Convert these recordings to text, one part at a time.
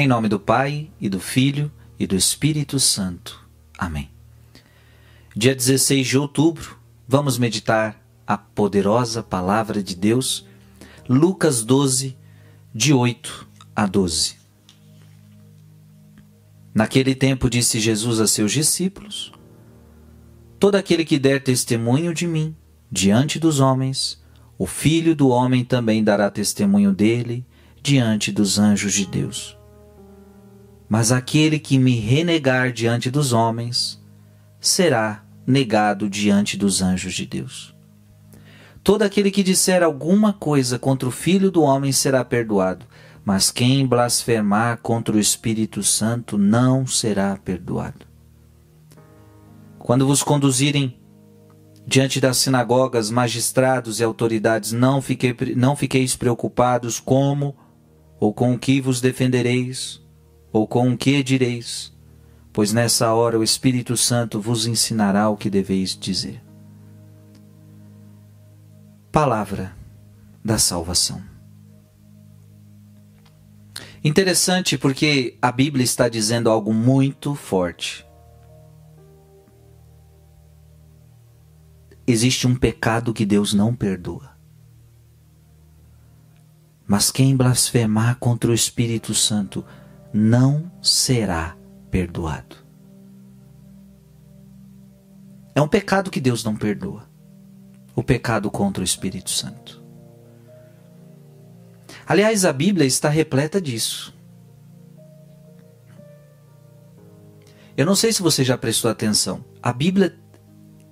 Em nome do Pai, e do Filho, e do Espírito Santo. Amém. Dia 16 de outubro, vamos meditar a poderosa palavra de Deus, Lucas 12, de 8 a 12. Naquele tempo disse Jesus a seus discípulos: Todo aquele que der testemunho de mim diante dos homens, o Filho do homem também dará testemunho dele diante dos anjos de Deus. Mas aquele que me renegar diante dos homens será negado diante dos anjos de Deus. Todo aquele que disser alguma coisa contra o Filho do homem será perdoado, mas quem blasfemar contra o Espírito Santo não será perdoado. Quando vos conduzirem diante das sinagogas, magistrados e autoridades, não, não fiqueis preocupados como ou com o que vos defendereis ou com o que direis, pois nessa hora o Espírito Santo vos ensinará o que deveis dizer. Palavra da salvação. Interessante porque a Bíblia está dizendo algo muito forte. Existe um pecado que Deus não perdoa. Mas quem blasfemar contra o Espírito Santo não será perdoado. É um pecado que Deus não perdoa. O pecado contra o Espírito Santo. Aliás, a Bíblia está repleta disso. Eu não sei se você já prestou atenção. A Bíblia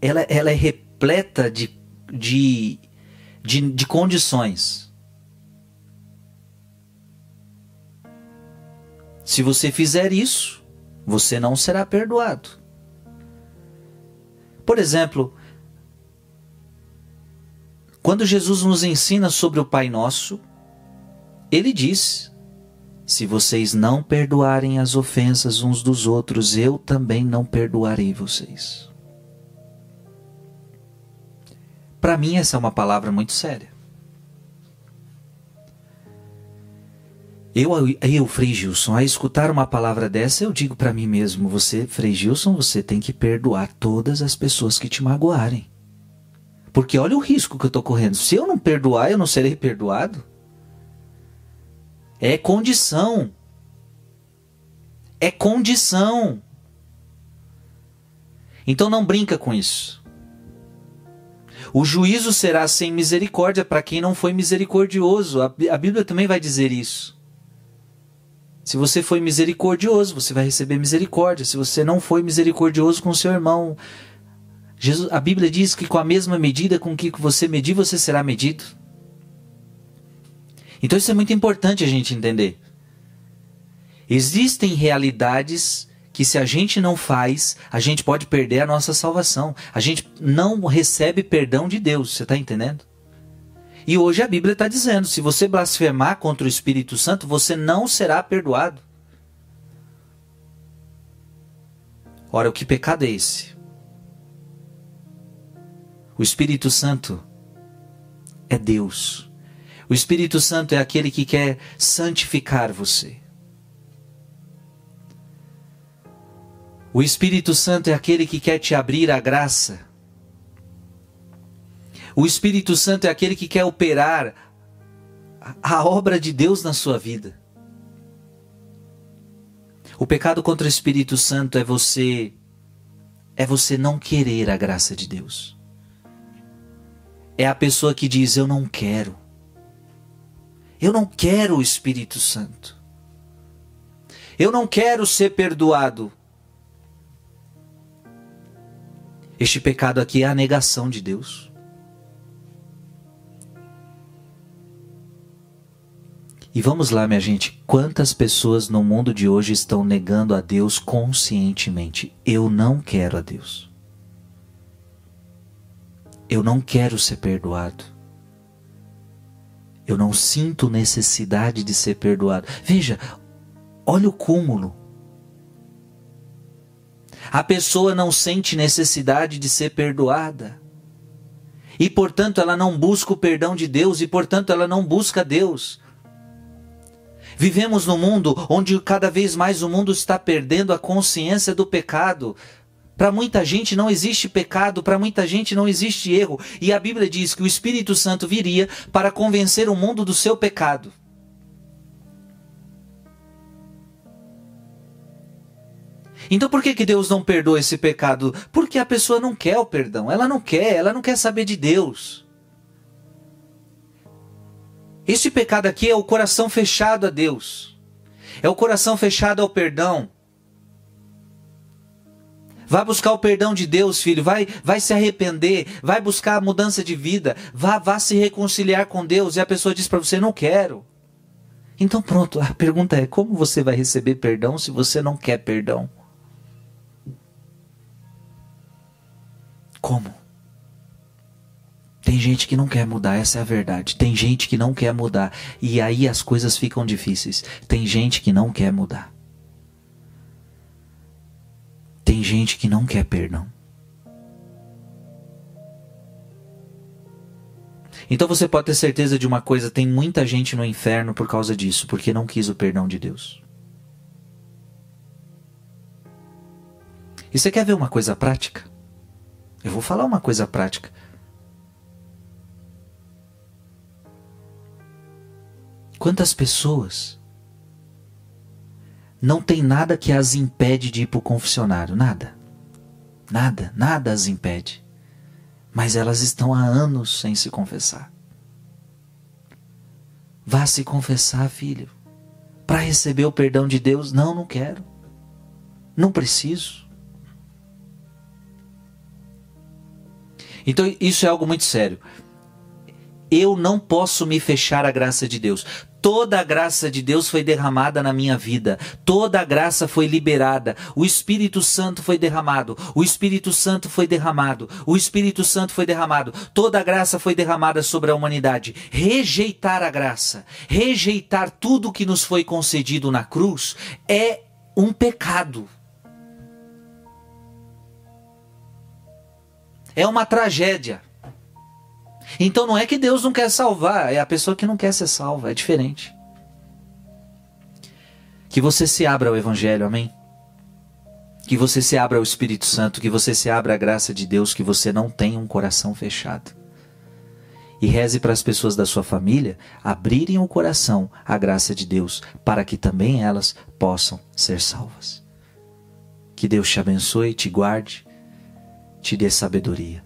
ela, ela é repleta de, de, de, de condições Se você fizer isso, você não será perdoado. Por exemplo, quando Jesus nos ensina sobre o Pai Nosso, ele diz: Se vocês não perdoarem as ofensas uns dos outros, eu também não perdoarei vocês. Para mim, essa é uma palavra muito séria. Eu, eu, Frei Gilson, a escutar uma palavra dessa, eu digo para mim mesmo: você, Frei Gilson, você tem que perdoar todas as pessoas que te magoarem. Porque olha o risco que eu estou correndo. Se eu não perdoar, eu não serei perdoado. É condição. É condição. Então não brinca com isso. O juízo será sem misericórdia para quem não foi misericordioso. A Bíblia também vai dizer isso. Se você foi misericordioso, você vai receber misericórdia. Se você não foi misericordioso com seu irmão, Jesus, a Bíblia diz que com a mesma medida com que você medir, você será medido. Então isso é muito importante a gente entender. Existem realidades que se a gente não faz, a gente pode perder a nossa salvação. A gente não recebe perdão de Deus, você está entendendo? E hoje a Bíblia está dizendo: se você blasfemar contra o Espírito Santo, você não será perdoado. Ora, o que pecado é esse? O Espírito Santo é Deus. O Espírito Santo é aquele que quer santificar você. O Espírito Santo é aquele que quer te abrir a graça o Espírito Santo é aquele que quer operar a obra de Deus na sua vida. O pecado contra o Espírito Santo é você é você não querer a graça de Deus. É a pessoa que diz eu não quero. Eu não quero o Espírito Santo. Eu não quero ser perdoado. Este pecado aqui é a negação de Deus. E vamos lá, minha gente, quantas pessoas no mundo de hoje estão negando a Deus conscientemente? Eu não quero a Deus. Eu não quero ser perdoado. Eu não sinto necessidade de ser perdoado. Veja, olha o cúmulo. A pessoa não sente necessidade de ser perdoada. E portanto ela não busca o perdão de Deus, e portanto ela não busca Deus. Vivemos num mundo onde cada vez mais o mundo está perdendo a consciência do pecado. Para muita gente não existe pecado, para muita gente não existe erro. E a Bíblia diz que o Espírito Santo viria para convencer o mundo do seu pecado. Então por que, que Deus não perdoa esse pecado? Porque a pessoa não quer o perdão, ela não quer, ela não quer saber de Deus. Este pecado aqui é o coração fechado a Deus. É o coração fechado ao perdão. Vá buscar o perdão de Deus, filho. Vai, vai se arrepender. Vai buscar a mudança de vida. Vá, vá se reconciliar com Deus. E a pessoa diz para você: Não quero. Então, pronto. A pergunta é: Como você vai receber perdão se você não quer perdão? Como? Gente que não quer mudar, essa é a verdade. Tem gente que não quer mudar. E aí as coisas ficam difíceis. Tem gente que não quer mudar. Tem gente que não quer perdão. Então você pode ter certeza de uma coisa: tem muita gente no inferno por causa disso, porque não quis o perdão de Deus. E você quer ver uma coisa prática? Eu vou falar uma coisa prática. Quantas pessoas não tem nada que as impede de ir para o confessionário? Nada. Nada, nada as impede. Mas elas estão há anos sem se confessar. Vá se confessar, filho. Para receber o perdão de Deus? Não, não quero. Não preciso. Então isso é algo muito sério. Eu não posso me fechar à graça de Deus. Toda a graça de Deus foi derramada na minha vida. Toda a graça foi liberada. O Espírito Santo foi derramado. O Espírito Santo foi derramado. O Espírito Santo foi derramado. Toda a graça foi derramada sobre a humanidade. Rejeitar a graça, rejeitar tudo que nos foi concedido na cruz é um pecado. é uma tragédia. Então não é que Deus não quer salvar, é a pessoa que não quer ser salva, é diferente. Que você se abra ao Evangelho, amém? Que você se abra ao Espírito Santo, que você se abra à graça de Deus, que você não tenha um coração fechado. E reze para as pessoas da sua família abrirem o coração à graça de Deus, para que também elas possam ser salvas. Que Deus te abençoe, te guarde te dê sabedoria.